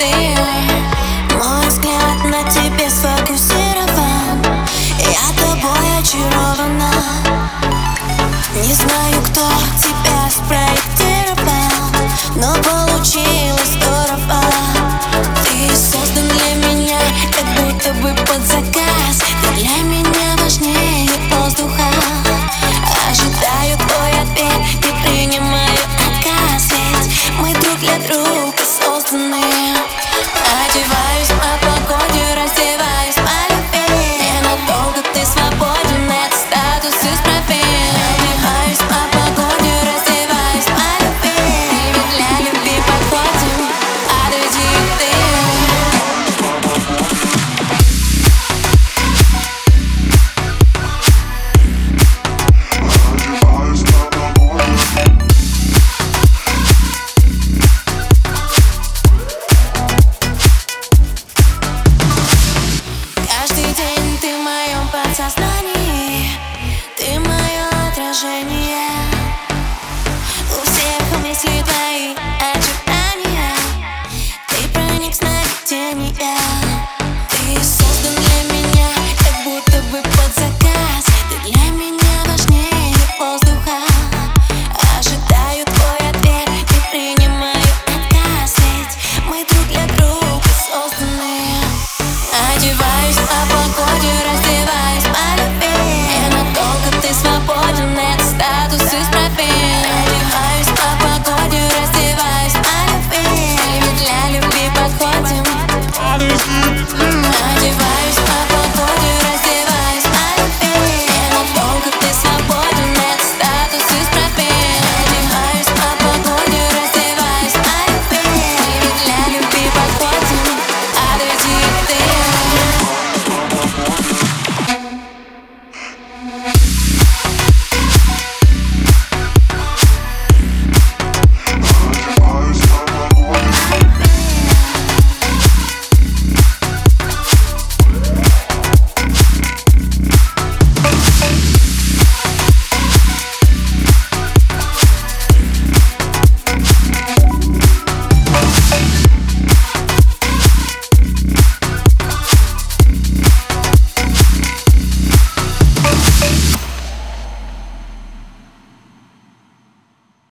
ты. Мой взгляд на тебе сфокусирован. Я тобой очарована. Не знаю, кто тебя спроектировал Но одеваю уже не